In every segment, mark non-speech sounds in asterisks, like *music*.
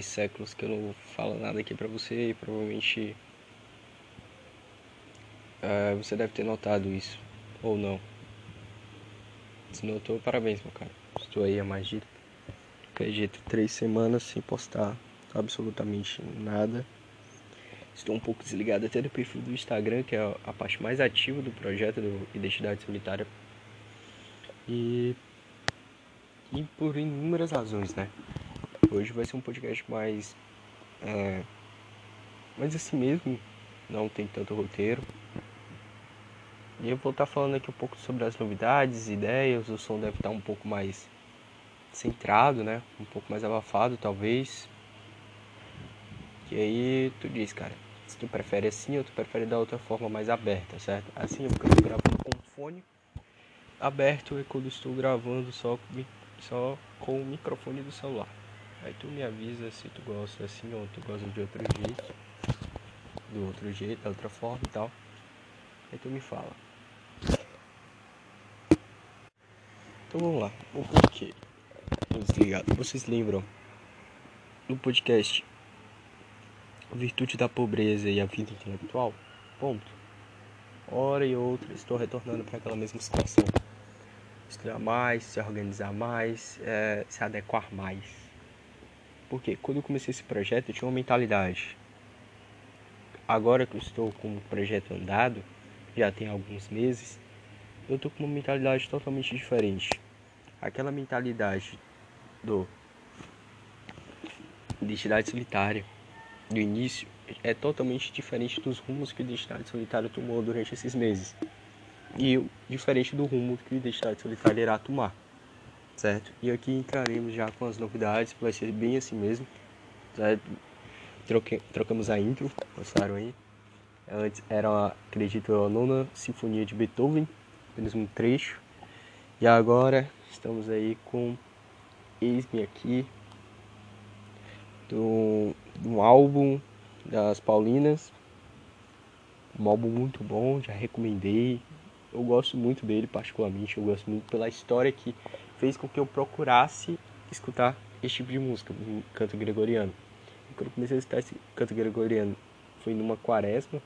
10 séculos que eu não falo nada aqui pra você e provavelmente uh, você deve ter notado isso, ou não. Se notou, parabéns, meu caro. Estou aí há mais de, acredito, três semanas sem postar absolutamente nada. Estou um pouco desligado até do perfil do Instagram, que é a parte mais ativa do projeto do Identidade Solitária. E e por inúmeras razões, né? Hoje vai ser um podcast mais. É, mais assim mesmo, não tem tanto roteiro. E eu vou estar falando aqui um pouco sobre as novidades, ideias, o som deve estar um pouco mais centrado, né? Um pouco mais abafado, talvez. E aí tu diz, cara, se tu prefere assim ou tu prefere da outra forma mais aberta, certo? Assim eu fico gravando com o fone aberto é quando estou gravando só só com o microfone do celular. Aí tu me avisa se tu gosta assim ou tu gosta de outro jeito, do outro jeito, da outra forma e tal. Aí tu me fala. Então vamos lá, o porquê? Desligado. Vocês lembram no podcast Virtude da Pobreza e a Vida Intelectual? Ponto. Hora e outra estou retornando para aquela mesma situação estudar mais, se organizar mais, é, se adequar mais. Porque quando eu comecei esse projeto eu tinha uma mentalidade. Agora que eu estou com o projeto andado, já tem alguns meses, eu estou com uma mentalidade totalmente diferente. Aquela mentalidade do Identidade Solitária do início é totalmente diferente dos rumos que o Identidade Solitária tomou durante esses meses e diferente do rumo que o Identidade Solitária irá tomar, certo? E aqui entraremos já com as novidades, vai ser bem assim mesmo, certo? Troque, trocamos a intro, gostaram aí? Antes era, acredito, a nona sinfonia de Beethoven, apenas um trecho. E agora estamos aí com Eis-me aqui, do, do álbum das Paulinas, um álbum muito bom, já recomendei, eu gosto muito dele particularmente, eu gosto muito pela história que fez com que eu procurasse escutar esse tipo de música, canto gregoriano. E quando eu comecei a escutar esse canto gregoriano, foi numa quaresma,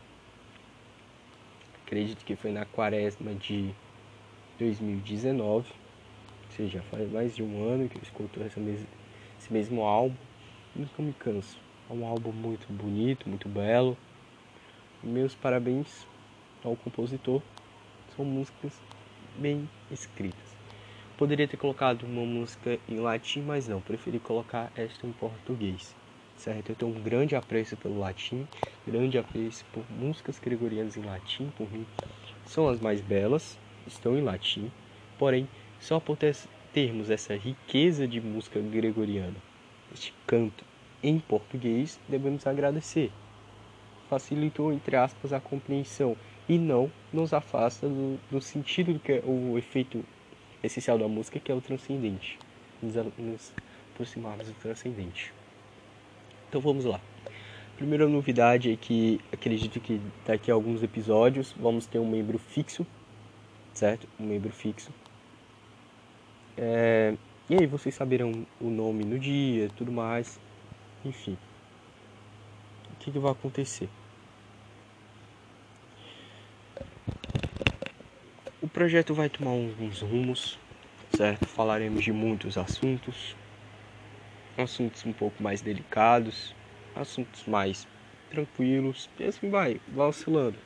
acredito que foi na quaresma de 2019, ou seja, faz mais de um ano que eu escuto essa mes esse mesmo álbum, nunca me canso. É um álbum muito bonito, muito belo. Meus parabéns ao compositor são músicas bem escritas. Poderia ter colocado uma música em latim, mas não, preferi colocar esta em português. Certo? Eu tenho um grande apreço pelo latim, grande apreço por músicas gregorianas em latim, por mim são as mais belas, estão em latim, porém, só por termos essa riqueza de música gregoriana, este canto em português, devemos agradecer. Facilitou, entre aspas, a compreensão e não nos afasta do, do sentido do que é o efeito essencial da música, que é o transcendente. Nos, nos aproximarmos do transcendente. Então vamos lá. Primeira novidade é que acredito que daqui a alguns episódios vamos ter um membro fixo, certo? Um membro fixo. É... E aí vocês saberão o nome no dia, tudo mais, enfim. O que, que vai acontecer? Projeto vai tomar alguns rumos, certo? Falaremos de muitos assuntos, assuntos um pouco mais delicados, assuntos mais tranquilos, e assim vai, vai oscilando.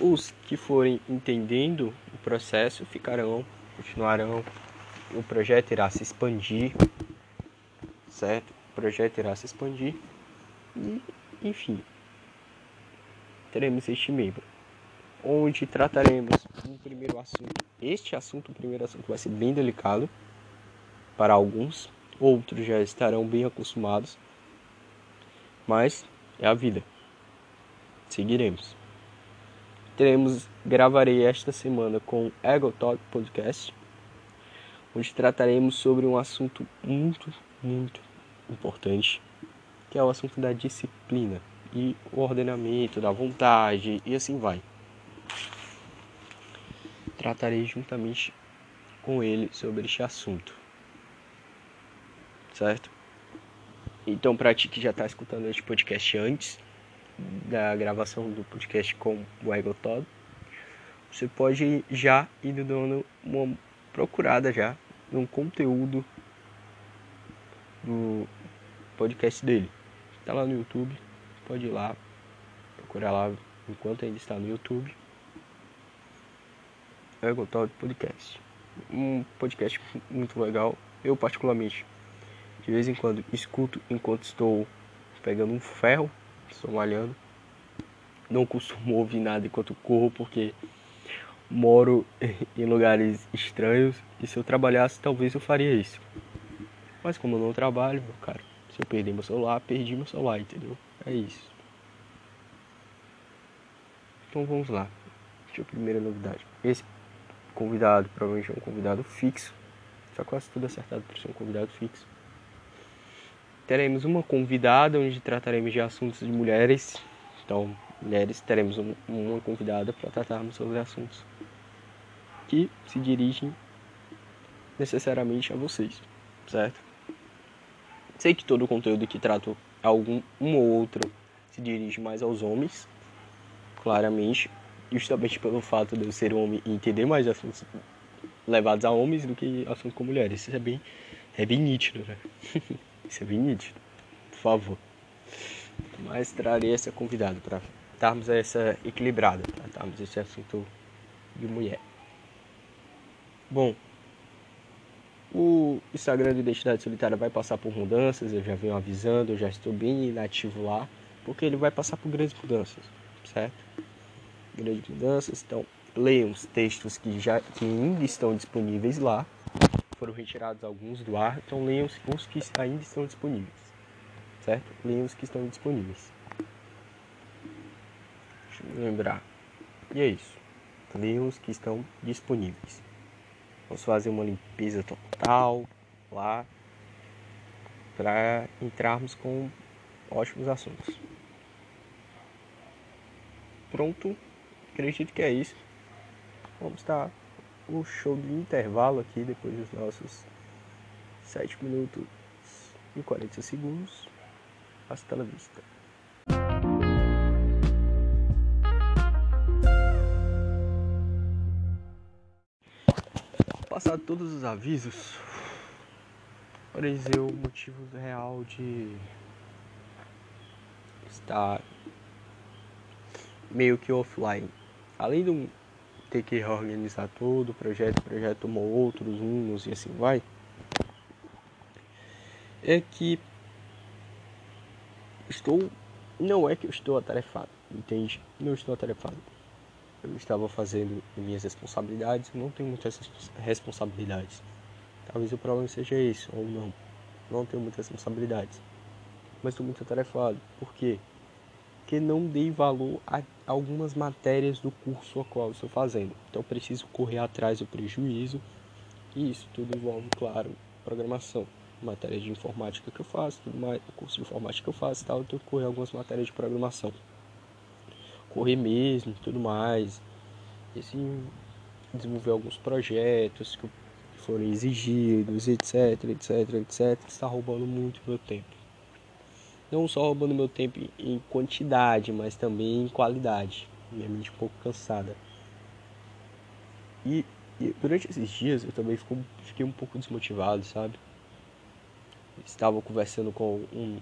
Os que forem entendendo o processo ficarão, continuarão. O projeto irá se expandir, certo? O projeto irá se expandir e, enfim, teremos este membro onde trataremos um primeiro assunto. Este assunto, o primeiro assunto, vai ser bem delicado para alguns, outros já estarão bem acostumados, mas é a vida. Seguiremos. Teremos, gravarei esta semana com Ego Talk Podcast, onde trataremos sobre um assunto muito, muito importante, que é o assunto da disciplina e o ordenamento, da vontade e assim vai tratarei juntamente com ele sobre este assunto. Certo? Então, para ti que já está escutando este podcast antes da gravação do podcast com o Ego Todo, você pode já ir dando uma procurada já no conteúdo do podcast dele. Tá lá no YouTube, pode ir lá, procurar lá enquanto ainda está no YouTube. Ego Talk Podcast. Um podcast muito legal. Eu particularmente de vez em quando escuto enquanto estou pegando um ferro, estou malhando. Não costumo ouvir nada enquanto corro porque moro *laughs* em lugares estranhos e se eu trabalhasse talvez eu faria isso. Mas como eu não trabalho, meu cara, se eu perder meu celular, perdi meu celular, entendeu? É isso. Então vamos lá. Deixa eu primeira novidade. Esse convidado provavelmente é um convidado fixo. Está quase tudo acertado para ser um convidado fixo. Teremos uma convidada onde trataremos de assuntos de mulheres. Então, mulheres, teremos uma convidada para tratarmos sobre assuntos que se dirigem necessariamente a vocês, certo? Sei que todo o conteúdo que trato algum um ou outro se dirige mais aos homens, claramente, justamente pelo fato de eu ser homem e entender mais assuntos levados a homens do que assuntos com mulheres. Isso é bem, é bem nítido, né? *laughs* Isso é bem nítido. Por favor. Mas trarei essa convidada para darmos essa equilibrada, tratarmos esse assunto de mulher. Bom, o Instagram do Identidade Solitária vai passar por mudanças, eu já venho avisando, eu já estou bem inativo lá, porque ele vai passar por grandes mudanças, certo? Grandes mudanças, então leiam os textos que já que ainda estão disponíveis lá. Foram retirados alguns do ar, então leiam os que ainda estão disponíveis, certo? Leiam os que estão disponíveis. Deixa eu lembrar. E é isso. Leiam os que estão disponíveis. Vamos fazer uma limpeza total lá para entrarmos com ótimos assuntos. Pronto, acredito que é isso. Vamos dar o show de intervalo aqui depois dos nossos 7 minutos e 40 segundos. Hasta la vista. Passado todos os avisos, apareceu o motivo real de estar meio que offline. Além de ter que reorganizar todo o projeto, o projeto tomou outros rumos e assim vai, é que estou. Não é que eu estou atarefado, entende? Não estou atarefado eu estava fazendo minhas responsabilidades, não tenho muitas responsabilidades. Talvez o problema seja isso, ou não. Não tenho muitas responsabilidades. Mas estou muito atarefado. Por quê? Porque não dei valor a algumas matérias do curso a qual estou fazendo. Então preciso correr atrás do prejuízo. E isso tudo envolve, claro, programação. Matéria de informática que eu faço, tudo mais, curso de informática que eu faço tal, eu tenho que correr algumas matérias de programação correr mesmo tudo mais. E assim, desenvolver alguns projetos que foram exigidos, etc, etc, etc. Está roubando muito meu tempo. Não só roubando meu tempo em quantidade, mas também em qualidade. Minha mente um pouco cansada. E, e durante esses dias eu também fico, fiquei um pouco desmotivado, sabe? Estava conversando com um,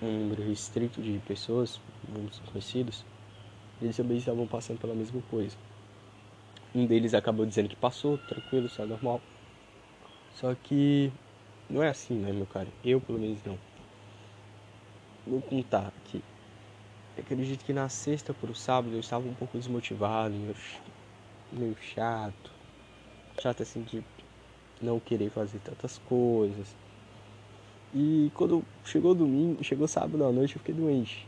um número restrito de pessoas, muitos conhecidos, eles também estavam passando pela mesma coisa. Um deles acabou dizendo que passou, tranquilo, está normal. Só que não é assim, né, meu cara? Eu, pelo menos, não. Vou contar aqui. Eu acredito que na sexta para o sábado eu estava um pouco desmotivado, meio, meio chato. Chato assim de não querer fazer tantas coisas. E quando chegou domingo, chegou sábado à noite, eu fiquei doente.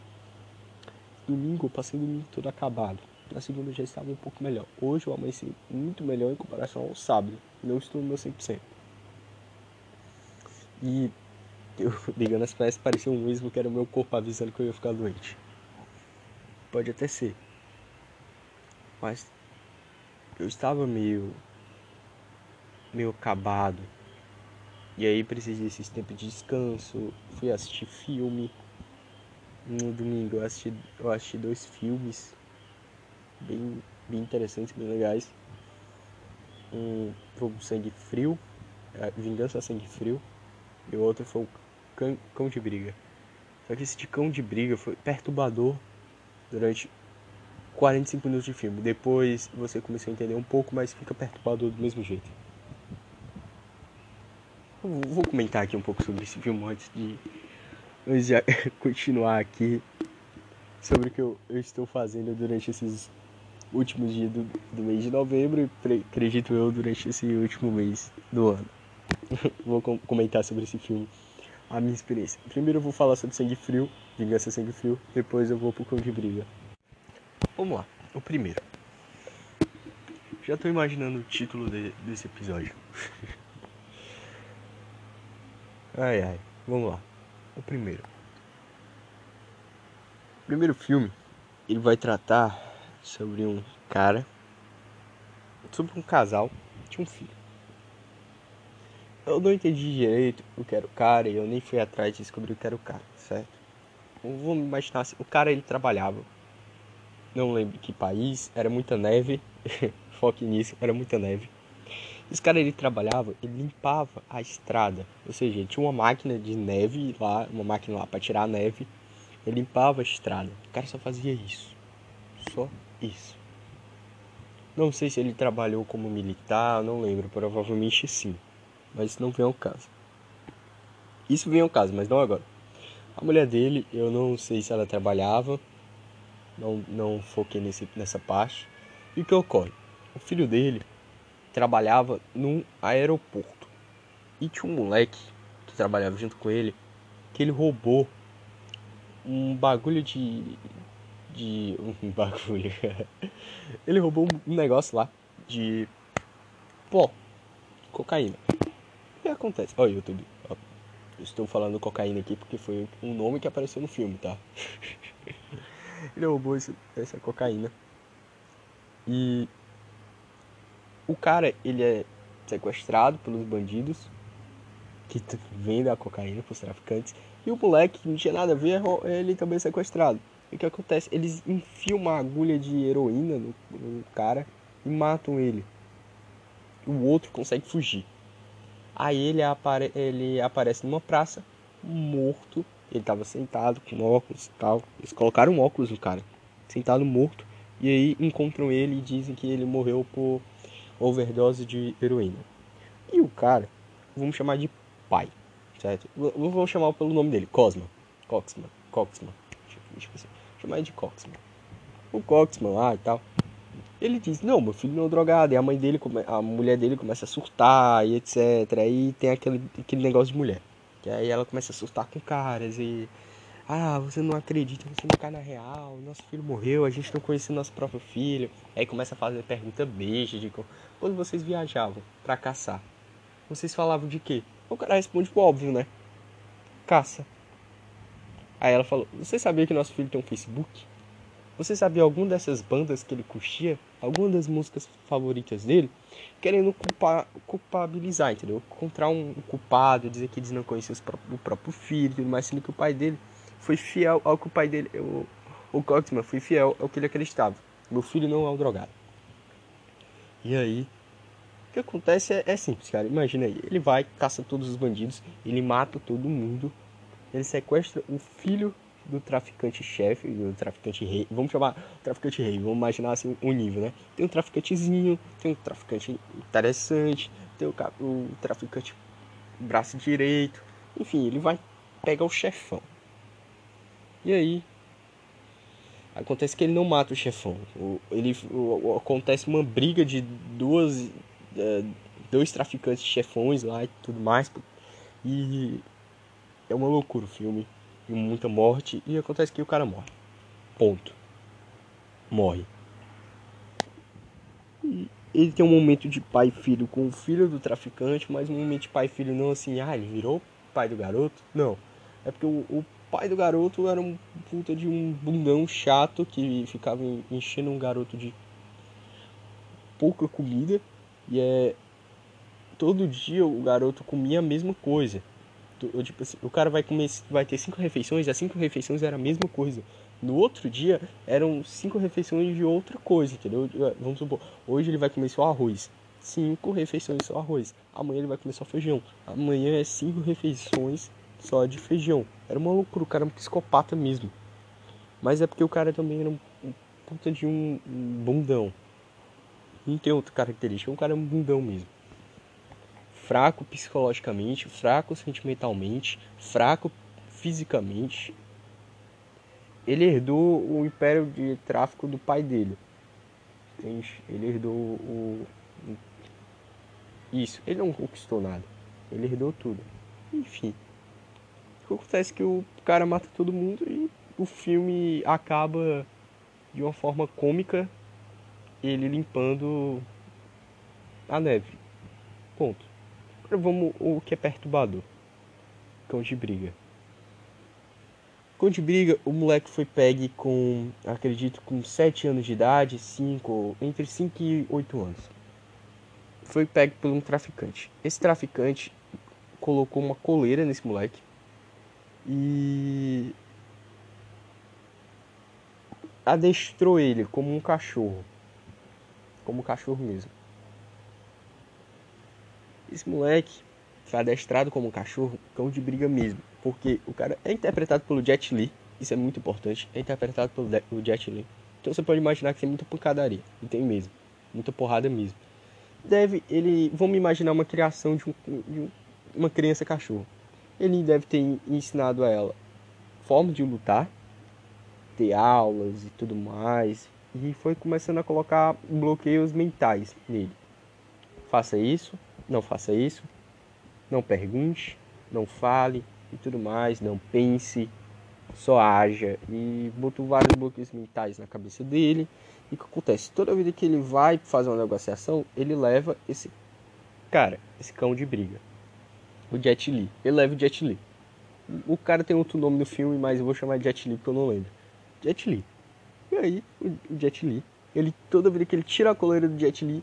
Domingo eu passei o domingo todo acabado. Na segunda já estava um pouco melhor. Hoje eu amanheci muito melhor em comparação ao sábado. Não estou no meu 100%. E eu ligando as peças parecia um mesmo que era o meu corpo avisando que eu ia ficar doente. Pode até ser. Mas eu estava meio meio acabado. E aí precisei desses tempos de descanso, fui assistir filme. No domingo eu assisti, eu assisti dois filmes bem, bem interessantes, bem legais. Um foi o Sangue Frio, Vingança Sangue Frio, e o outro foi o Cão, de Briga. Só que esse de Cão de Briga foi perturbador durante 45 minutos de filme. Depois você começou a entender um pouco, mas fica perturbador do mesmo jeito. Eu vou comentar aqui um pouco sobre esse filme antes de, antes *laughs* de continuar aqui sobre o que eu, eu, estou fazendo durante esses últimos dias do, do mês de novembro e acredito eu durante esse último mês do ano. *laughs* vou com, comentar sobre esse filme, a minha experiência. Primeiro eu vou falar sobre Sangue Frio, Vingança Sangue Frio, depois eu vou pro Cão de Briga. Vamos lá, o primeiro. Já tô imaginando o título de, desse episódio. *laughs* ai ai, vamos lá. O primeiro. O primeiro filme, ele vai tratar sobre um cara, sobre um casal de um filho. Eu não entendi direito o que era o cara e eu nem fui atrás de descobrir o que era o cara, certo? Vamos imaginar assim, o cara ele trabalhava não lembro que país, era muita neve, *laughs* foque nisso, era muita neve. Esse cara ele trabalhava, ele limpava a estrada, ou seja, tinha uma máquina de neve lá, uma máquina lá para tirar a neve, ele limpava a estrada. O cara só fazia isso, só isso. Não sei se ele trabalhou como militar, não lembro, provavelmente sim, mas isso não vem ao caso. Isso vem ao caso, mas não agora. A mulher dele, eu não sei se ela trabalhava, não, não foquei nesse, nessa parte. E o que ocorre? O filho dele trabalhava num aeroporto. E tinha um moleque que trabalhava junto com ele que ele roubou um bagulho de. de. *laughs* um bagulho. ele roubou um negócio lá de. pó, cocaína. Que acontece? Olha, YouTube. Ó, estou falando cocaína aqui porque foi um nome que apareceu no filme, tá? *laughs* ele roubou esse, essa cocaína. E o cara, ele é sequestrado pelos bandidos que vendem a cocaína para os traficantes. E o moleque, que não tinha nada a ver, ele também é sequestrado. E o que acontece? Eles enfiam uma agulha de heroína no, no cara e matam ele. O outro consegue fugir. Aí ele, apare ele aparece numa praça, morto, ele estava sentado com óculos e tal. Eles colocaram um óculos no cara, sentado morto. E aí encontram ele e dizem que ele morreu por overdose de heroína. E o cara, vamos chamar de pai, certo? Vamos chamar pelo nome dele, Cosma. Coxman. Coxman. Tipo assim, chamar ele de Coxman. O Coxman lá e tal. Ele diz, não, meu filho não é drogado. E a mãe dele, a mulher dele começa a surtar e etc. Aí tem aquele, aquele negócio de mulher. Que aí ela começa a assustar com caras e. Ah, você não acredita, você não cai na real, nosso filho morreu, a gente não conhecia nosso próprio filho. Aí começa a fazer pergunta besta de quando vocês viajavam para caçar. Vocês falavam de quê? O cara responde óbvio, né? Caça. Aí ela falou: Você sabia que nosso filho tem um Facebook? Você sabia alguma dessas bandas que ele curtia? Alguma das músicas favoritas dele? Querendo culpar, culpabilizar, entendeu? Encontrar um culpado, dizer que eles não conheciam o próprio filho, mas sendo que o pai dele foi fiel ao que o pai dele, o, o foi fiel ao que ele acreditava. Meu filho não é um drogado. E aí, o que acontece é, é simples, cara. Imagina aí, ele vai, caça todos os bandidos, ele mata todo mundo, ele sequestra o filho do traficante-chefe, do traficante rei. Vamos chamar traficante rei, vamos imaginar assim um nível, né? Tem um traficantezinho, tem um traficante interessante, tem o, o traficante braço direito. Enfim, ele vai pegar o chefão. E aí, acontece que ele não mata o chefão. Ele, acontece uma briga de duas, é, dois traficantes chefões lá e tudo mais. E é uma loucura o filme muita morte, e acontece que o cara morre. Ponto. Morre. E ele tem um momento de pai e filho com o filho do traficante, mas um momento de pai e filho não assim, ah, ele virou pai do garoto? Não. É porque o, o pai do garoto era um puta de um bundão chato que ficava enchendo um garoto de pouca comida. E é todo dia o garoto comia a mesma coisa. Tipo assim, o cara vai comer, vai ter cinco refeições, as cinco refeições era a mesma coisa. No outro dia eram cinco refeições de outra coisa, entendeu? Vamos supor, hoje ele vai comer só arroz. Cinco refeições só arroz. Amanhã ele vai comer só feijão. Amanhã é cinco refeições só de feijão. Era uma loucura, o cara era um psicopata mesmo. Mas é porque o cara também era um, um puta de um, um bundão. Não tem outra característica, o cara é um bundão mesmo. Fraco psicologicamente, fraco sentimentalmente, fraco fisicamente ele herdou o império de tráfico do pai dele. Ele herdou o. Isso, ele não conquistou nada. Ele herdou tudo. Enfim. Acontece que o cara mata todo mundo e o filme acaba de uma forma cômica ele limpando a neve. Ponto. Agora vamos o que é perturbador. Cão de briga. Quando briga, o moleque foi pegue com, acredito, com 7 anos de idade, 5, entre 5 e 8 anos. Foi pegue por um traficante. Esse traficante colocou uma coleira nesse moleque e adestrou ele como um cachorro. Como um cachorro mesmo. Esse moleque foi adestrado como um cachorro, cão de briga mesmo. Porque o cara é interpretado pelo Jet Li, isso é muito importante, é interpretado pelo Jet Li. Então você pode imaginar que tem muita pancadaria, e tem mesmo, muita porrada mesmo. Deve, ele, vamos imaginar uma criação de, um, de uma criança cachorro. Ele deve ter ensinado a ela forma de lutar, ter aulas e tudo mais, e foi começando a colocar bloqueios mentais nele. Faça isso, não faça isso, não pergunte, não fale, e tudo mais, não pense, só haja. E botou vários bloqueios mentais na cabeça dele. E o que acontece? Toda vida que ele vai fazer uma negociação, ele leva esse cara, esse cão de briga. O Jet Li. Ele leva o Jet Li. O cara tem outro nome no filme, mas eu vou chamar de Jet Li porque eu não lembro. Jet Li. E aí, o Jet Li, ele toda vida que ele tira a coleira do Jet Li,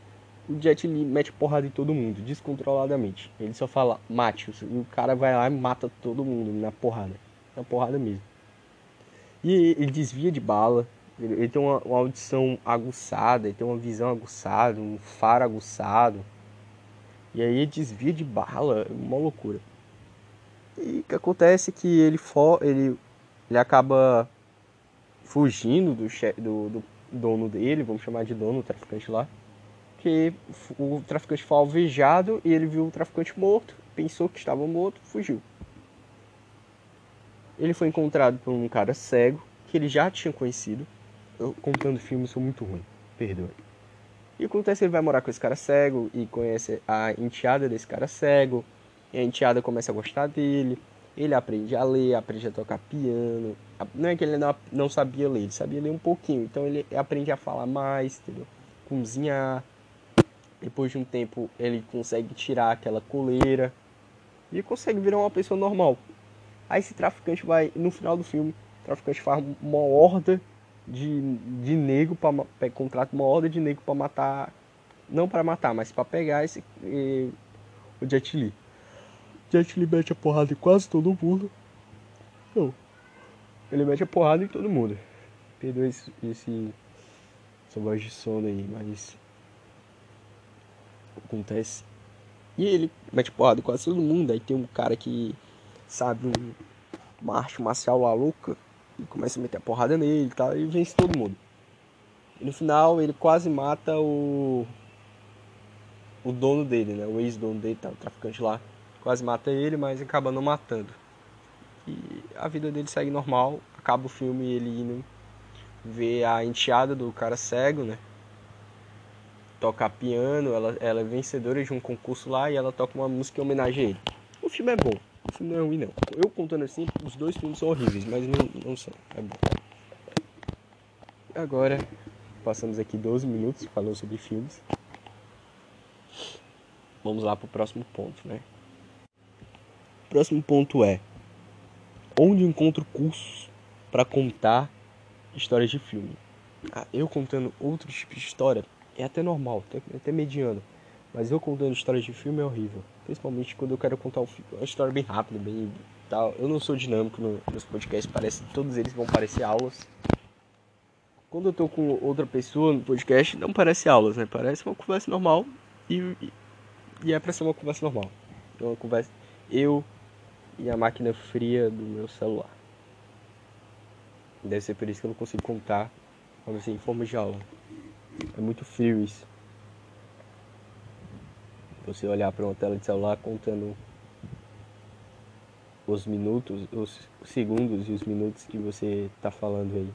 o Jet Li mete porrada em todo mundo, descontroladamente. Ele só fala, mate, e o cara vai lá e mata todo mundo na porrada. Na porrada mesmo. E ele desvia de bala, ele, tem uma, uma, audição aguçada, ele tem uma visão aguçada, um faro aguçado. E aí ele desvia de bala, é uma loucura. E o que acontece é que ele, for, ele, ele acaba fugindo do, do, do dono dele, vamos chamar de dono, o traficante lá que o traficante foi alvejado e ele viu o traficante morto, pensou que estava morto, fugiu. Ele foi encontrado por um cara cego que ele já tinha conhecido. Eu, contando filmes sou muito ruim, perdoe. E acontece ele vai morar com esse cara cego e conhece a enteada desse cara cego. E a enteada começa a gostar dele. Ele aprende a ler, aprende a tocar piano. Não é que ele não, não sabia ler, ele sabia ler um pouquinho. Então ele aprende a falar mais, entendeu? Cozinhar. Depois de um tempo, ele consegue tirar aquela coleira e consegue virar uma pessoa normal. Aí esse traficante vai, no final do filme, o traficante faz uma horda de, de negro para contrata uma horda de negro para matar, não para matar, mas para pegar esse o Jet Li. Jet Li mete a porrada em quase todo mundo. Não. Ele mete a porrada em todo mundo. Perdoa esse, esse essa voz de sono aí, mas acontece. E ele mete porrada quase todo mundo. Aí tem um cara que sabe um, uma arte marcial lá louca e começa a meter a porrada nele e tal, e vence todo mundo. E no final ele quase mata o o dono dele, né? O ex-dono dele, tá, o traficante lá. Quase mata ele, mas acaba não matando. E a vida dele segue normal. Acaba o filme ele indo ver a enteada do cara cego, né? Tocar piano, ela, ela é vencedora de um concurso lá e ela toca uma música em homenagem a ele. O filme é bom, o filme não é ruim não. Eu contando assim, os dois filmes são horríveis, mas não, não são, é bom. Agora, passamos aqui 12 minutos falando sobre filmes. Vamos lá pro próximo ponto, né? O próximo ponto é onde encontro cursos para contar histórias de filme. Ah, eu contando outros tipos de história é até normal, é até mediano. Mas eu contando histórias de filme é horrível. Principalmente quando eu quero contar um uma história bem rápida, bem tal. Eu não sou dinâmico no, nos podcasts, parece todos eles vão parecer aulas. Quando eu tô com outra pessoa no podcast, não parece aulas, né? Parece uma conversa normal e, e é pra ser uma conversa normal. É uma conversa eu e a máquina fria do meu celular. Deve ser por isso que eu não consigo contar pra você em forma de aula. É muito frio isso. Você olhar para uma tela de celular contando os minutos, os segundos e os minutos que você está falando aí.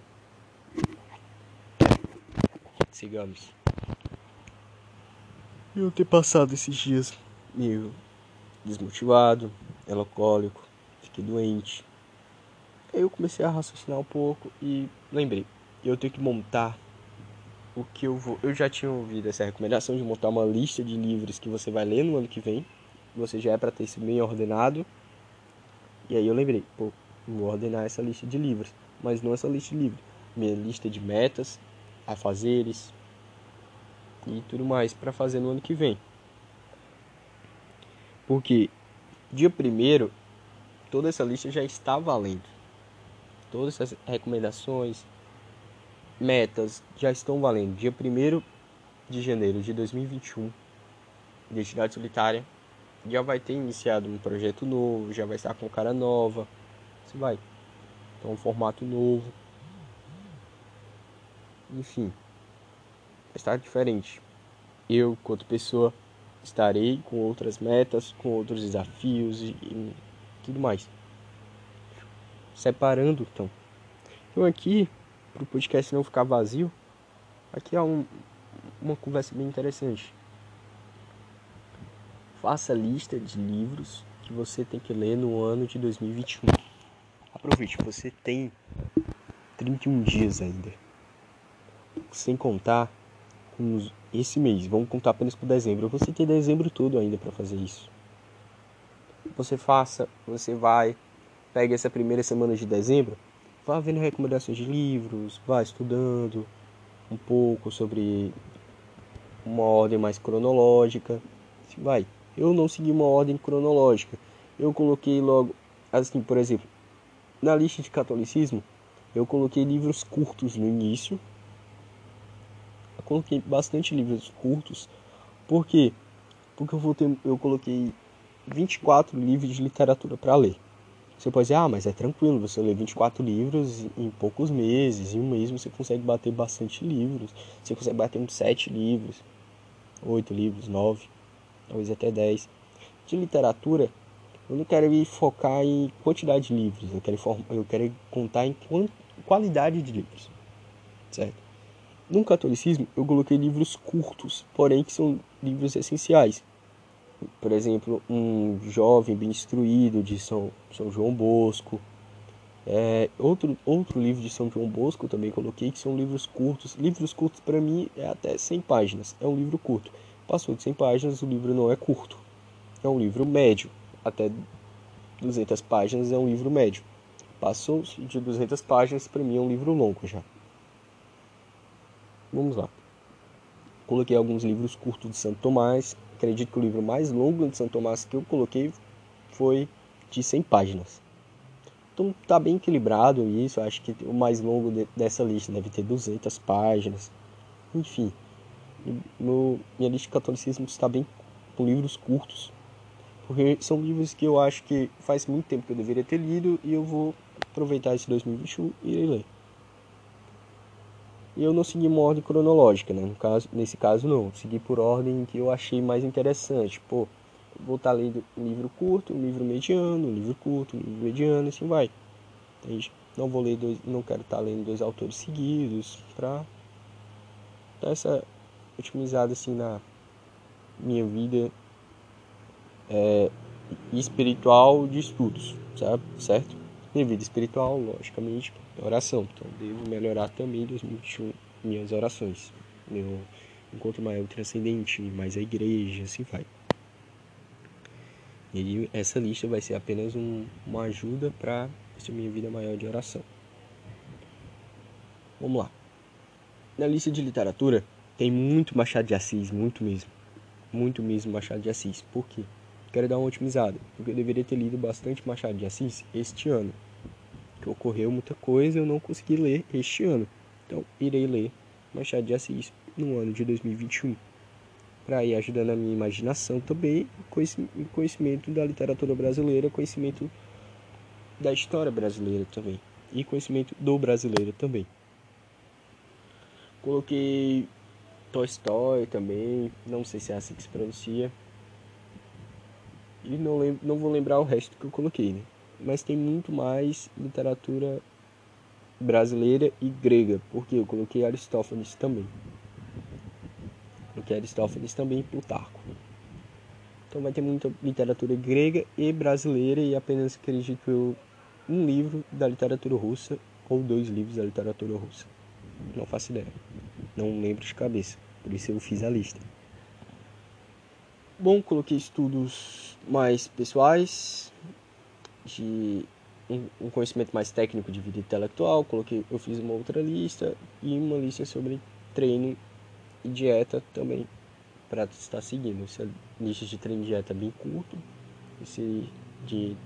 Sigamos. Eu ter passado esses dias meio desmotivado, elocólico, fiquei doente. Aí eu comecei a raciocinar um pouco e lembrei, eu tenho que montar o que eu vou. Eu já tinha ouvido essa recomendação de montar uma lista de livros que você vai ler no ano que vem. Você já é para ter isso bem ordenado. E aí eu lembrei, pô, vou ordenar essa lista de livros, mas não essa lista de livros, minha lista de metas, a fazeres e tudo mais para fazer no ano que vem. Porque dia primeiro toda essa lista já está valendo. Todas essas recomendações, metas já estão valendo. Dia 1 de janeiro de 2021, Identidade Solitária já vai ter iniciado um projeto novo, já vai estar com cara nova. Você vai. Então, um formato novo. Enfim, vai estar diferente. Eu, quanto pessoa, estarei com outras metas, com outros desafios e, e tudo mais. Separando, então. Então, aqui para o podcast não ficar vazio, aqui há um, uma conversa bem interessante. Faça lista de livros que você tem que ler no ano de 2021. Aproveite, você tem 31 dias ainda. Sem contar com esse mês, vamos contar apenas por dezembro. Você tem dezembro todo ainda para fazer isso. Você faça, você vai, pega essa primeira semana de dezembro, vá vendo recomendações de livros, vá estudando um pouco sobre uma ordem mais cronológica. Vai. Eu não segui uma ordem cronológica. Eu coloquei logo, assim, por exemplo, na lista de catolicismo, eu coloquei livros curtos no início. Eu coloquei bastante livros curtos. Por quê? Porque eu, vou ter, eu coloquei 24 livros de literatura para ler. Você pode dizer, ah, mas é tranquilo, você lê 24 livros em poucos meses, em um mês você consegue bater bastante livros, você consegue bater uns 7 livros, 8 livros, 9, talvez até 10. De literatura, eu não quero ir focar em quantidade de livros, eu quero, eu quero contar em qualidade de livros, certo? No catolicismo, eu coloquei livros curtos, porém que são livros essenciais por exemplo, um jovem bem instruído de São, São João Bosco. É, outro, outro livro de São João Bosco também coloquei que são livros curtos. Livros curtos para mim é até 100 páginas, é um livro curto. Passou de 100 páginas, o livro não é curto. É um livro médio, até 200 páginas é um livro médio. Passou de 200 páginas, para mim é um livro longo já. Vamos lá. Coloquei alguns livros curtos de Santo Tomás, acredito que o livro mais longo de São Tomás que eu coloquei foi de 100 páginas. Então tá bem equilibrado isso, acho que o mais longo de, dessa lista deve ter 200 páginas. Enfim, no, minha lista de catolicismo está bem com livros curtos, porque são livros que eu acho que faz muito tempo que eu deveria ter lido e eu vou aproveitar esse 2021 e ler. E eu não segui uma ordem cronológica, né? No caso, nesse caso não, segui por ordem que eu achei mais interessante. Pô, vou estar lendo um livro curto, um livro mediano, um livro curto, um livro mediano, assim vai. Entende? Não vou ler dois, não quero estar lendo dois autores seguidos para dar essa otimizada assim na minha vida é, espiritual de estudos, sabe? Certo? Minha vida espiritual, logicamente, oração. Então devo melhorar também 2021 minhas orações. Meu encontro maior transcendente, mais a igreja, assim vai. E essa lista vai ser apenas um, uma ajuda para essa minha vida maior de oração. Vamos lá. Na lista de literatura tem muito Machado de Assis, muito mesmo. muito mesmo Machado de Assis. Por quê? Quero dar uma otimizada, porque eu deveria ter lido bastante Machado de Assis este ano. Ocorreu muita coisa, eu não consegui ler este ano. Então, irei ler Machado de Assis no ano de 2021. Para ir ajudando a minha imaginação também, conhecimento da literatura brasileira, conhecimento da história brasileira também. E conhecimento do brasileiro também. Coloquei Tolstói também, não sei se é assim que se pronuncia. E não, lembro, não vou lembrar o resto que eu coloquei, né? Mas tem muito mais literatura brasileira e grega, porque eu coloquei Aristófanes também. Coloquei Aristófanes também e Plutarco. Então vai ter muita literatura grega e brasileira e apenas acredito eu um livro da literatura russa ou dois livros da literatura russa. Não faço ideia. Não lembro de cabeça. Por isso eu fiz a lista. Bom, coloquei estudos mais pessoais, de um conhecimento mais técnico de vida intelectual. Coloquei, eu fiz uma outra lista e uma lista sobre treino e dieta também para estar seguindo. Essa lista de treino e dieta é bem curto. Esse de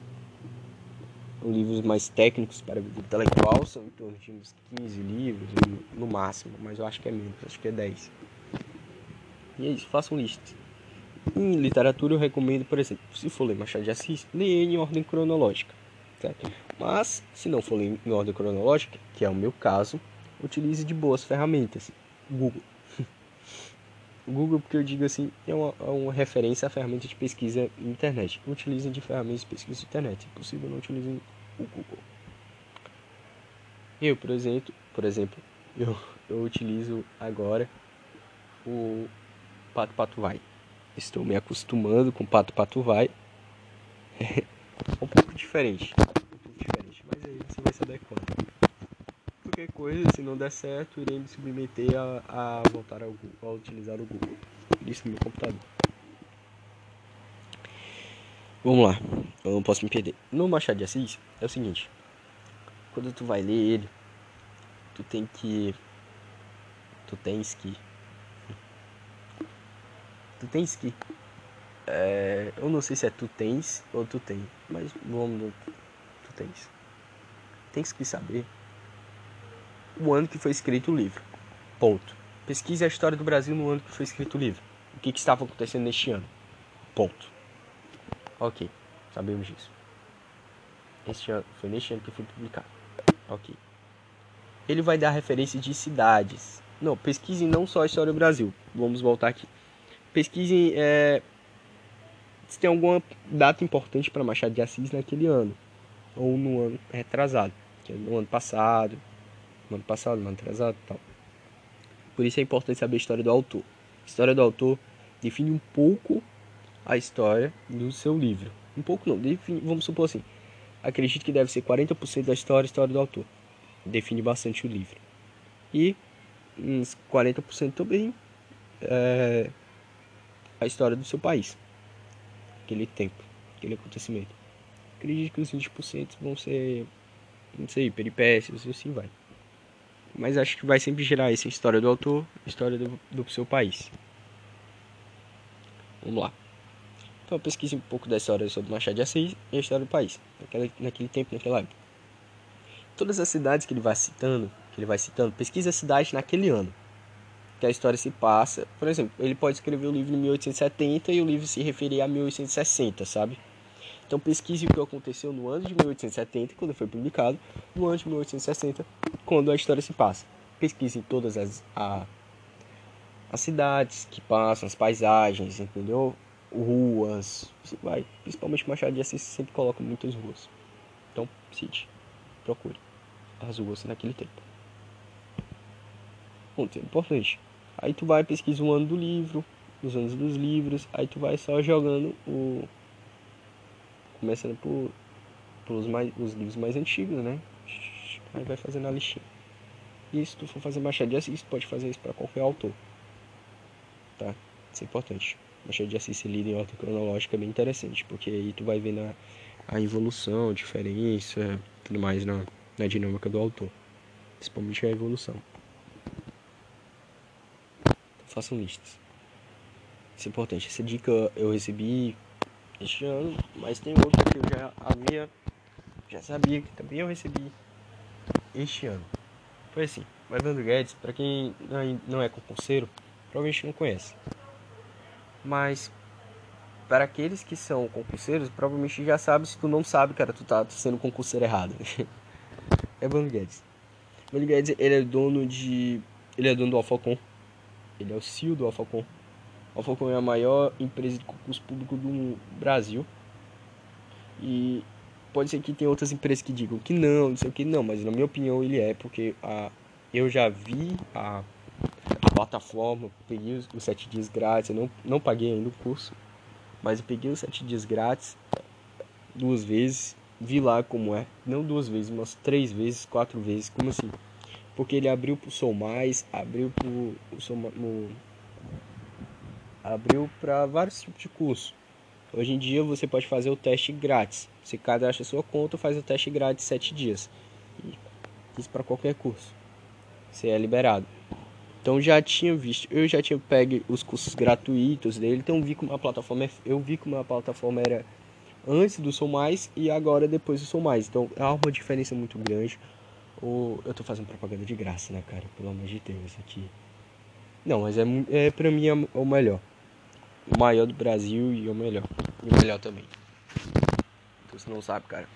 livros mais técnicos para vida intelectual são em torno de uns 15 livros no máximo, mas eu acho que é menos, acho que é 10. E é isso, façam listas. Em literatura eu recomendo, por exemplo, se for ler Machado de Assis, leia em ordem cronológica. Certo? Mas, se não for ler em ordem cronológica, que é o meu caso, utilize de boas ferramentas. Google. *laughs* Google, porque eu digo assim, é uma, é uma referência à ferramenta de pesquisa internet. Utilizem de ferramentas de pesquisa internet. Se possível, não utilizem o Google. Eu, por exemplo, por exemplo *laughs* eu, eu utilizo agora o Pato Pato Vai. Estou me acostumando com Pato Pato Vai. é *laughs* um pouco diferente. Um pouco diferente, mas aí você vai se adequando. Qualquer coisa, se não der certo, irei me submeter a, a voltar ao a utilizar o Google. Isso no meu computador. Vamos lá, eu não posso me perder. No Machado de Assis é o seguinte: quando tu vai ler ele, tu tem que. Tu tens que Tu tens que. É, eu não sei se é tu tens ou tu tem, mas vamos. Tu tens. Tens que saber o ano que foi escrito o livro. Ponto. Pesquise a história do Brasil no ano que foi escrito o livro. O que, que estava acontecendo neste ano. Ponto. Ok, sabemos disso. Este ano, foi neste ano que foi publicado. Ok. Ele vai dar referência de cidades. Não, pesquise não só a história do Brasil. Vamos voltar aqui pesquisem é, se tem alguma data importante para Machado de Assis naquele ano ou no ano retrasado, que é no ano passado, no ano passado, no ano retrasado, tal. Por isso é importante saber a história do autor. A história do autor define um pouco a história do seu livro. Um pouco não, define, vamos supor assim. Acredito que deve ser 40% da história, história do autor. Define bastante o livro. E uns 40% também é, a história do seu país. Aquele tempo, aquele acontecimento. Acredito que os 20% vão ser, não sei, peripécias e assim vai. Mas acho que vai sempre gerar essa história do autor, história do, do seu país. Vamos lá. Então pesquise um pouco da história sobre Machado de Assis e a história do país, naquele, naquele tempo, naquela época. Todas as cidades que ele vai citando, que ele vai citando, pesquise a cidade naquele ano que a história se passa. Por exemplo, ele pode escrever o livro em 1870 e o livro se referir a 1860, sabe? Então pesquise o que aconteceu no ano de 1870, quando foi publicado, no ano de 1860, quando a história se passa. Pesquise todas as, a, as cidades que passam, as paisagens, entendeu? Ruas, vai. Principalmente Machado de Assis sempre coloca muitas ruas. Então, cite, procure as ruas naquele tempo. Ponto, é importante. Aí tu vai pesquisa o ano do livro, os anos dos livros, aí tu vai só jogando o. Começando por, pelos mais, os livros mais antigos, né? Aí vai fazendo a listinha. E se tu for fazer Machado de Assis, pode fazer isso para qualquer autor. Tá? Isso é importante. Machado de Assis ser lido em ordem cronológica é bem interessante, porque aí tu vai ver na, a evolução, a diferença, tudo mais na, na dinâmica do autor. Principalmente a evolução façam listas. Isso é importante. Essa dica eu recebi este ano, mas tem outra que eu já havia, já sabia que também eu recebi este ano. Foi assim, o Evandro Guedes, para quem não é concurseiro, provavelmente não conhece. Mas para aqueles que são concurseiros, provavelmente já sabe, se tu não sabe, cara, tu tá sendo concurseiro errado. *laughs* é Evandro Guedes. Evandro Guedes, ele é dono de... Ele é dono do Alfacom. Ele é o CEO do Alfacom. O é a maior empresa de concurso público do Brasil. E pode ser que tenha outras empresas que digam que não, não sei o que, não, mas na minha opinião ele é, porque a, eu já vi a, a plataforma, peguei os, os sete dias grátis, eu não, não paguei ainda o curso. Mas eu peguei os sete dias grátis duas vezes, vi lá como é. Não duas vezes, mas três vezes, quatro vezes. Como assim? Porque ele abriu pro Sou Mais, abriu pro o Sou, no, abriu para vários tipos de curso. Hoje em dia você pode fazer o teste grátis. Você cadastra sua conta, faz o teste grátis sete dias. Isso para qualquer curso. Você é liberado. Então já tinha visto, eu já tinha pego os cursos gratuitos dele, então vi como a plataforma, é, eu vi como a plataforma era antes do Sou Mais e agora depois do Sou Mais. Então há uma diferença muito grande. Ou eu tô fazendo propaganda de graça, né, cara? Pelo amor de Deus, aqui. Não, mas é, é pra mim é o melhor. O maior do Brasil e o melhor. E o melhor também. Então, você não sabe, cara.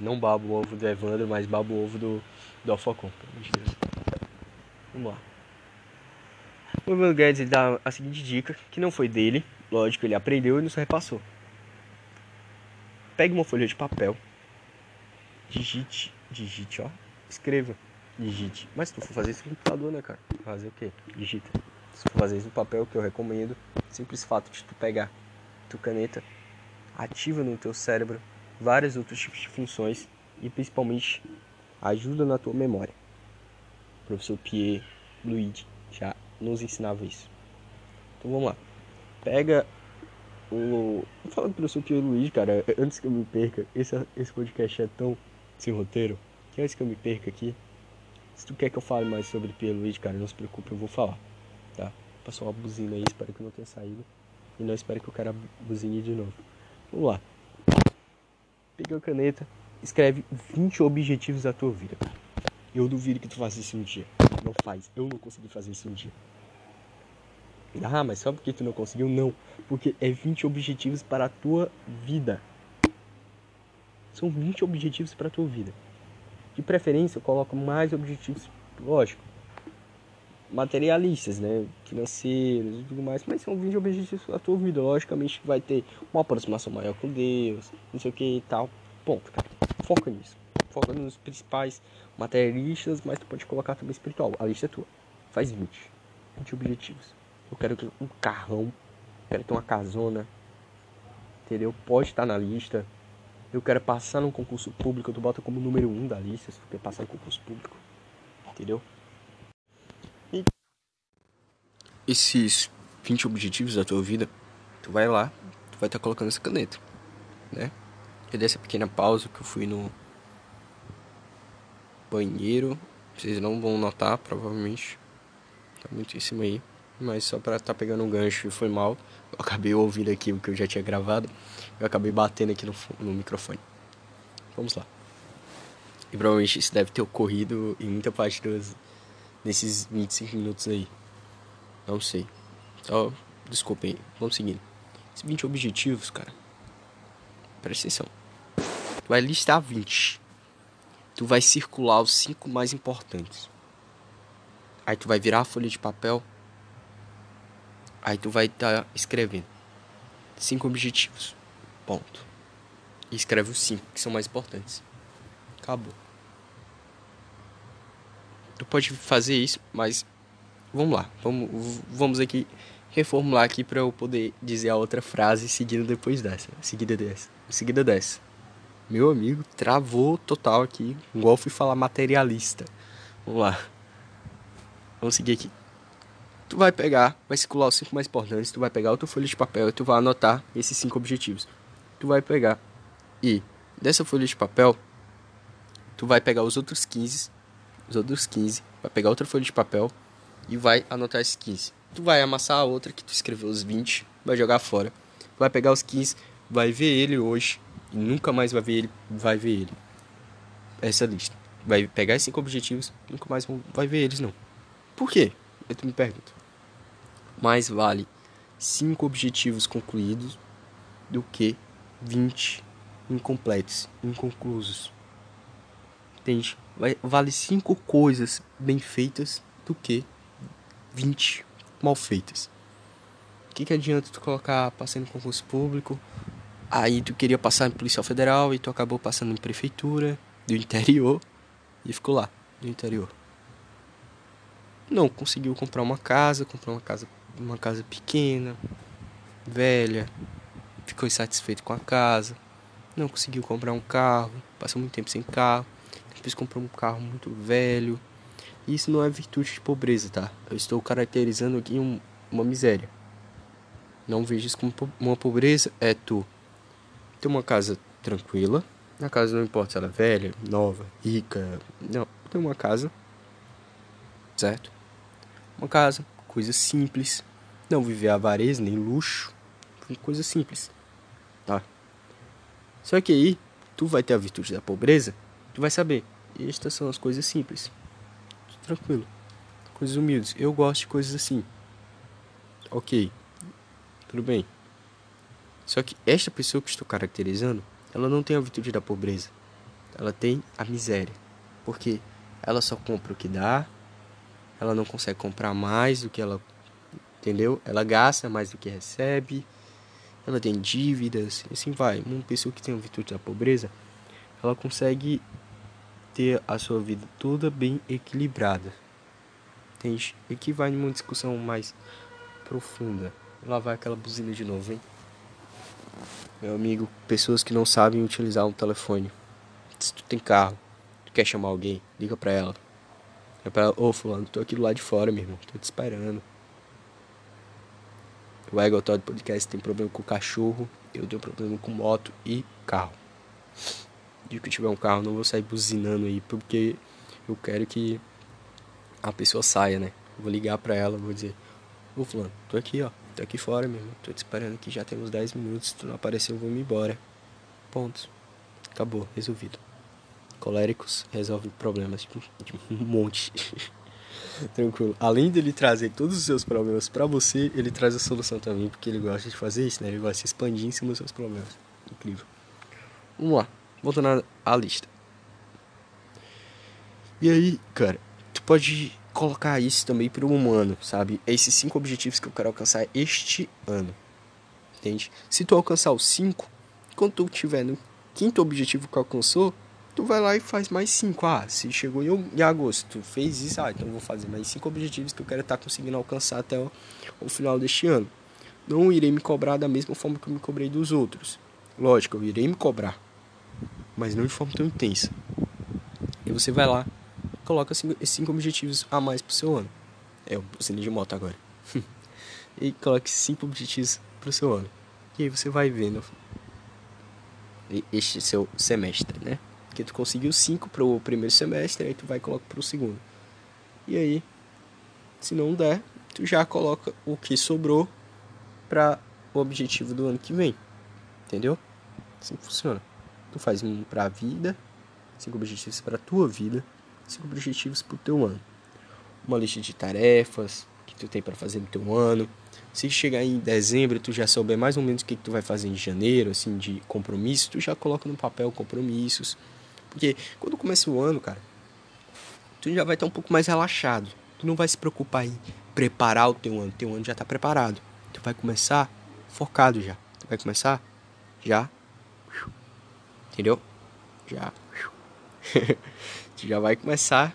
Não babo o ovo do Evandro, mas babo o ovo do, do Alfacom. Vamos lá. O Evandro Guedes dá a seguinte dica, que não foi dele, lógico, ele aprendeu e nos repassou. Pegue uma folha de papel, digite, digite, ó, escreva, digite. Mas tu for fazer isso no computador, né, cara? Fazer o quê? Digita. Se for fazer isso no papel, que eu recomendo, simples fato de tu pegar tua caneta, ativa no teu cérebro vários outros tipos de funções e principalmente ajuda na tua memória. O professor Pierre Luigi já nos ensinava isso. Então vamos lá. Pega o. Fala do professor Pierre Luigi, cara, antes que eu me perca, esse, esse podcast é tão sem roteiro que antes que eu me perca aqui, se tu quer que eu fale mais sobre Pierre Luigi, cara, não se preocupe, eu vou falar. Tá? Passou uma buzina aí, espero que não tenha saído. E não espero que o cara buzine de novo. Vamos lá. Pega a caneta, escreve 20 objetivos da tua vida. Eu duvido que tu faça isso um dia. Não faz. Eu não consegui fazer isso um dia. Ah, mas só porque tu não conseguiu? Não. Porque é 20 objetivos para a tua vida. São 20 objetivos para a tua vida. De preferência, eu coloco mais objetivos, lógico, materialistas, né? Financeiros e tudo mais. Mas são 20 objetivos para a tua vida. Logicamente vai ter uma aproximação maior com Deus, não sei o que e tal. Ponto, cara. Foca nisso. Foca nos principais materialistas, mas tu pode colocar também espiritual. A lista é tua. Faz 20. 20 objetivos. Eu quero ter um carrão. Quero ter uma casona. Entendeu? Pode estar na lista. Eu quero passar num concurso público. Tu bota como número 1 um da lista se tu quer passar no concurso público. Entendeu? E esses 20 objetivos da tua vida, tu vai lá, tu vai estar colocando essa caneta, né? Eu dei essa pequena pausa que eu fui no banheiro. Vocês não vão notar, provavelmente. Tá muito em cima aí. Mas só pra tá pegando um gancho foi mal. Eu acabei ouvindo aqui o que eu já tinha gravado. Eu acabei batendo aqui no, no microfone. Vamos lá. E provavelmente isso deve ter ocorrido em muita parte dos, desses 25 minutos aí. Não sei. Só desculpem. Vamos seguindo. Esses 20 objetivos, cara. Presta atenção. Vai listar 20 tu vai circular os cinco mais importantes. Aí tu vai virar a folha de papel. Aí tu vai estar tá escrevendo cinco objetivos. Ponto. E escreve os cinco que são mais importantes. Acabou. Tu pode fazer isso, mas vamos lá. Vamos, vamos aqui reformular aqui para eu poder dizer a outra frase seguida depois dessa, seguida dessa, seguida dessa. Meu amigo travou total aqui. Igual fui falar materialista. Vamos lá. Vamos seguir aqui. Tu vai pegar, vai circular os cinco mais importantes. Tu vai pegar outra folha de papel e tu vai anotar esses cinco objetivos. Tu vai pegar e dessa folha de papel, tu vai pegar os outros 15. Os outros 15. Vai pegar outra folha de papel e vai anotar esses 15. tu vai amassar a outra que tu escreveu os 20, vai jogar fora. Vai pegar os 15, vai ver ele hoje e nunca mais vai ver ele, vai ver ele. Essa lista. Vai pegar esses cinco objetivos, nunca mais vai ver eles não. Por quê? Eu me pergunto. Mais vale cinco objetivos concluídos do que 20 incompletos, inconclusos. Entende? Vai, vale cinco coisas bem feitas do que 20 mal feitas. O que, que adianta tu colocar passando em concurso público, aí tu queria passar em policial federal e tu acabou passando em prefeitura do interior e ficou lá, no interior. Não conseguiu comprar uma casa, comprou uma casa, uma casa pequena, velha, ficou insatisfeito com a casa, não conseguiu comprar um carro, passou muito tempo sem carro, depois comprou um carro muito velho. Isso não é virtude de pobreza, tá? Eu estou caracterizando aqui um, uma miséria. Não vejo isso como uma pobreza, é tu ter uma casa tranquila. A casa não importa se ela é velha, nova, rica, não, ter uma casa, certo? Uma casa, coisa simples, não viver avareza nem luxo, coisa simples, tá? Só que aí, tu vai ter a virtude da pobreza, tu vai saber, estas são as coisas simples. Tranquilo. Coisas humildes. Eu gosto de coisas assim. Ok. Tudo bem. Só que esta pessoa que estou caracterizando, ela não tem a virtude da pobreza. Ela tem a miséria. Porque ela só compra o que dá. Ela não consegue comprar mais do que ela. Entendeu? Ela gasta mais do que recebe ela tem dívidas, e assim vai. Uma pessoa que tem a virtude da pobreza, ela consegue ter a sua vida toda bem equilibrada. Entende? E aqui vai numa discussão mais profunda. Lá vai aquela buzina de novo, hein? Meu amigo, pessoas que não sabem utilizar um telefone. Se tu tem carro, tu quer chamar alguém, liga pra ela. É pra ô fulano, tô aqui do lado de fora, meu irmão, tô te esperando. O Ego Todd Podcast tem problema com cachorro, eu tenho problema com moto e carro. De que tiver um carro, não vou sair buzinando aí, porque eu quero que a pessoa saia, né? vou ligar pra ela, vou dizer: Ô Fulano, tô aqui, ó, tô aqui fora mesmo, tô te esperando aqui, já temos 10 minutos, se tu não aparecer, eu vou me embora. Pontos. Acabou, resolvido. Coléricos resolve problemas de um monte. *laughs* Tranquilo. Além dele trazer todos os seus problemas para você, ele traz a solução também, porque ele gosta de fazer isso, né? Ele de se expandir em cima dos seus problemas. Incrível. Vamos lá. Voltando à lista. E aí, cara, tu pode colocar isso também para um ano, sabe? Esses cinco objetivos que eu quero alcançar este ano. Entende? Se tu alcançar os cinco, quando tu tiver no quinto objetivo que alcançou, tu vai lá e faz mais cinco. Ah, se chegou em, agosto, tu fez isso, ah, então vou fazer mais cinco objetivos que eu quero estar conseguindo alcançar até o, o final deste ano. Não irei me cobrar da mesma forma que eu me cobrei dos outros. Lógico, eu irei me cobrar, mas não de forma tão intensa. E você vai lá, coloca cinco, esses cinco objetivos a mais pro seu ano. É, o cine de moto agora. *laughs* e coloque cinco objetivos pro seu ano. E aí você vai vendo este seu semestre, né? Porque tu conseguiu 5 pro primeiro semestre, aí tu vai e coloca pro segundo. E aí, se não der, tu já coloca o que sobrou para o objetivo do ano que vem. Entendeu? Assim funciona. Tu faz um pra vida, cinco objetivos para tua vida, cinco objetivos pro teu ano. Uma lista de tarefas que tu tem para fazer no teu ano. Se chegar em dezembro, tu já souber mais ou menos o que, que tu vai fazer em janeiro, assim, de compromisso, tu já coloca no papel compromissos porque quando começa o ano, cara, tu já vai estar um pouco mais relaxado. Tu não vai se preocupar em preparar o teu ano. Teu ano já está preparado. Tu vai começar focado já. Tu vai começar já. Entendeu? Já. *laughs* tu já vai começar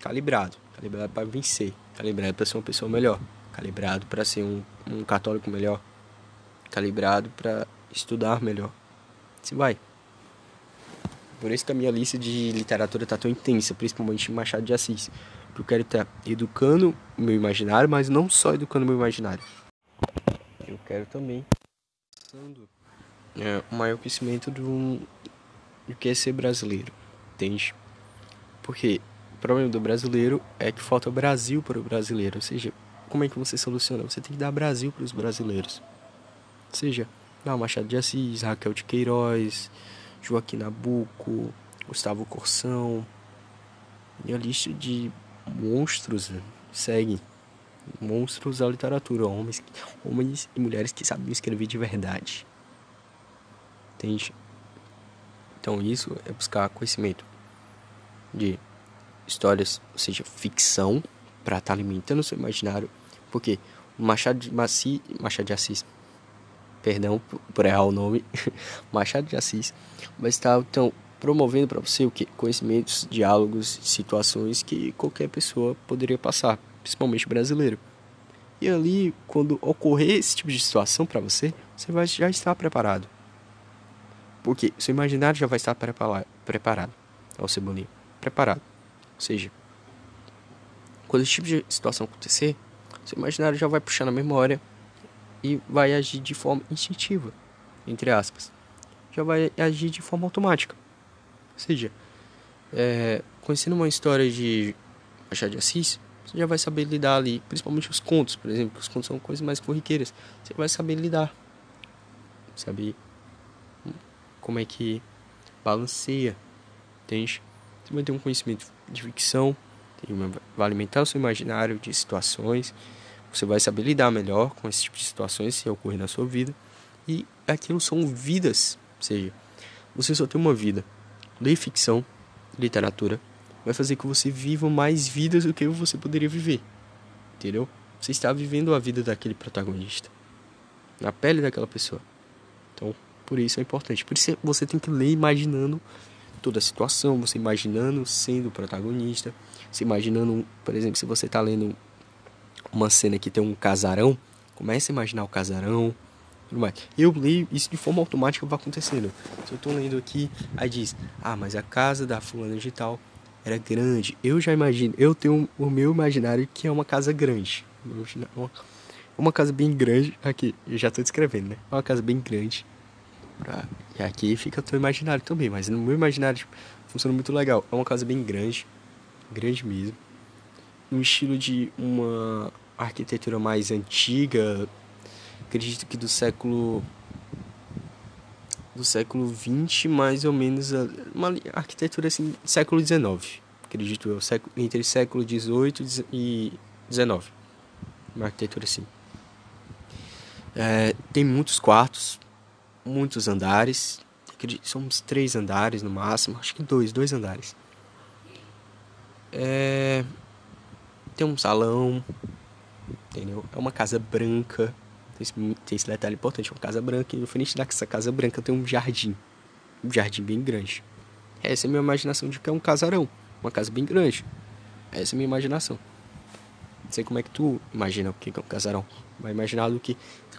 calibrado. Calibrado para vencer. Calibrado para ser uma pessoa melhor. Calibrado para ser um, um católico melhor. Calibrado para estudar melhor. Se vai. Por isso que a minha lista de literatura tá tão intensa, principalmente Machado de Assis. Porque eu quero estar educando o meu imaginário, mas não só educando o meu imaginário. Eu quero também é, o maior conhecimento do, do que é ser brasileiro, entende? Porque o problema do brasileiro é que falta Brasil para o brasileiro, ou seja, como é que você soluciona? Você tem que dar Brasil para os brasileiros. Seja, dá Machado de Assis, Raquel de Queiroz, Joaquim Nabuco, Gustavo Corsão. E a lista de monstros segue. Monstros da literatura, homens, homens e mulheres que sabiam escrever de verdade. Entende? Então isso é buscar conhecimento de histórias, ou seja, ficção, para estar tá alimentando o seu imaginário. Porque Machado de, Maci, Machado de Assis, perdão por errar o nome, *laughs* Machado de Assis, vai estar então promovendo para você o que conhecimentos, diálogos, situações que qualquer pessoa poderia passar, principalmente brasileiro. E ali, quando ocorrer esse tipo de situação para você, você vai já estar preparado. Porque seu imaginário já vai estar preparado. Ó, Cebolinha. Preparado. Ou seja, quando esse tipo de situação acontecer, seu imaginário já vai puxar na memória e vai agir de forma instintiva, entre aspas. Já vai agir de forma automática. Ou seja, é, conhecendo uma história de Machado de Assis, você já vai saber lidar ali, principalmente os contos, por exemplo, que os contos são coisas mais corriqueiras. Você vai saber lidar, saber como é que balanceia, entende? Você vai ter um conhecimento de ficção, vai alimentar o seu imaginário de situações, você vai saber lidar melhor com esse tipo de situações se ocorrer na sua vida. E aquilo são vidas, ou seja, você só tem uma vida. Ler ficção, literatura, vai fazer que você viva mais vidas do que você poderia viver. Entendeu? Você está vivendo a vida daquele protagonista, na pele daquela pessoa. Então, por isso é importante. Por isso você tem que ler imaginando toda a situação, você imaginando sendo o protagonista, se imaginando, por exemplo, se você está lendo uma cena que tem um casarão, comece a imaginar o casarão, tudo mais. Eu leio isso de forma automática vai acontecendo. Se eu estou lendo aqui, aí diz: "Ah, mas a casa da fulana de tal era grande". Eu já imagino, eu tenho o meu imaginário que é uma casa grande. Uma, casa bem grande aqui, eu já estou descrevendo, né? Uma casa bem grande. E aqui fica o teu imaginário também, mas no meu imaginário tipo, funciona muito legal. É uma casa bem grande, grande mesmo. No estilo de uma arquitetura mais antiga, acredito que do século do século 20 mais ou menos uma arquitetura assim século 19 acredito eu entre século 18 e 19 uma arquitetura assim. É, tem muitos quartos muitos andares. Acredito, são uns três andares no máximo. Acho que dois dois andares. É, tem um salão entendeu? É uma casa branca, tem esse, tem esse detalhe importante, é uma casa branca, e no frente dessa casa branca tem um jardim, um jardim bem grande. Essa é a minha imaginação de que é um casarão, uma casa bem grande. Essa é a minha imaginação. Não sei como é que tu imagina o que é um casarão. Vai imaginar do que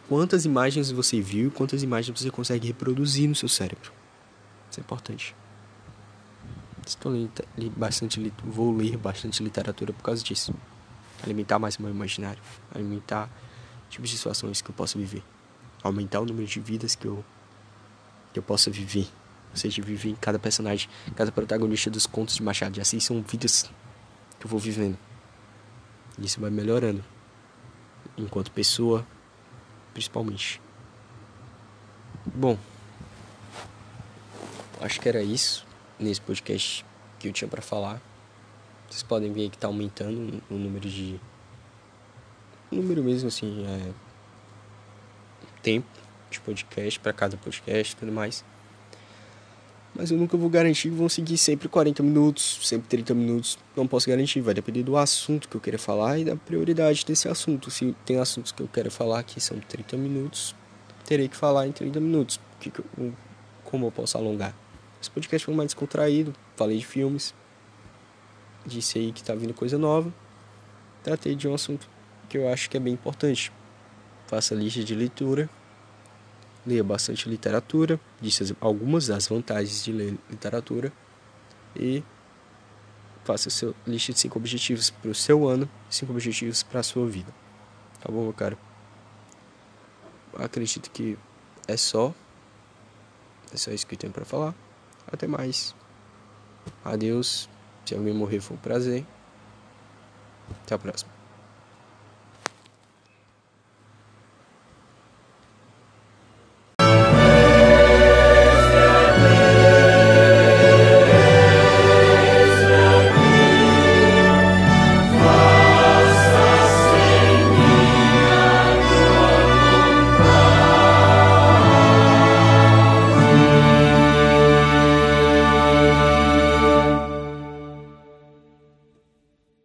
quantas imagens você viu, quantas imagens você consegue reproduzir no seu cérebro. Isso é importante. Estou lendo bastante, vou ler bastante literatura por causa disso alimentar mais o meu imaginário, alimentar tipos de situações que eu posso viver, aumentar o número de vidas que eu que eu possa viver, ou seja, viver em cada personagem, cada protagonista dos contos de Machado de Assis são vidas que eu vou vivendo. E isso vai melhorando enquanto pessoa, principalmente. Bom, acho que era isso nesse podcast que eu tinha para falar. Vocês podem ver que está aumentando o número de. O número mesmo assim, é. Tempo de podcast para cada podcast e tudo mais. Mas eu nunca vou garantir que vão seguir sempre 40 minutos, sempre 30 minutos. Não posso garantir, vai depender do assunto que eu queira falar e da prioridade desse assunto. Se tem assuntos que eu quero falar que são 30 minutos, terei que falar em 30 minutos. Que eu, como eu posso alongar? Esse podcast foi mais descontraído, falei de filmes, disse aí que tá vindo coisa nova. Tratei de um assunto que eu acho que é bem importante. Faça lista de leitura, leia bastante literatura, disse algumas das vantagens de ler literatura e faça seu lista de cinco objetivos para o seu ano, cinco objetivos para a sua vida. Tá bom, meu cara? Acredito que é só. É só isso que eu tenho para falar. Até mais. Adeus. Se alguém morrer, foi um prazer. Até a próxima.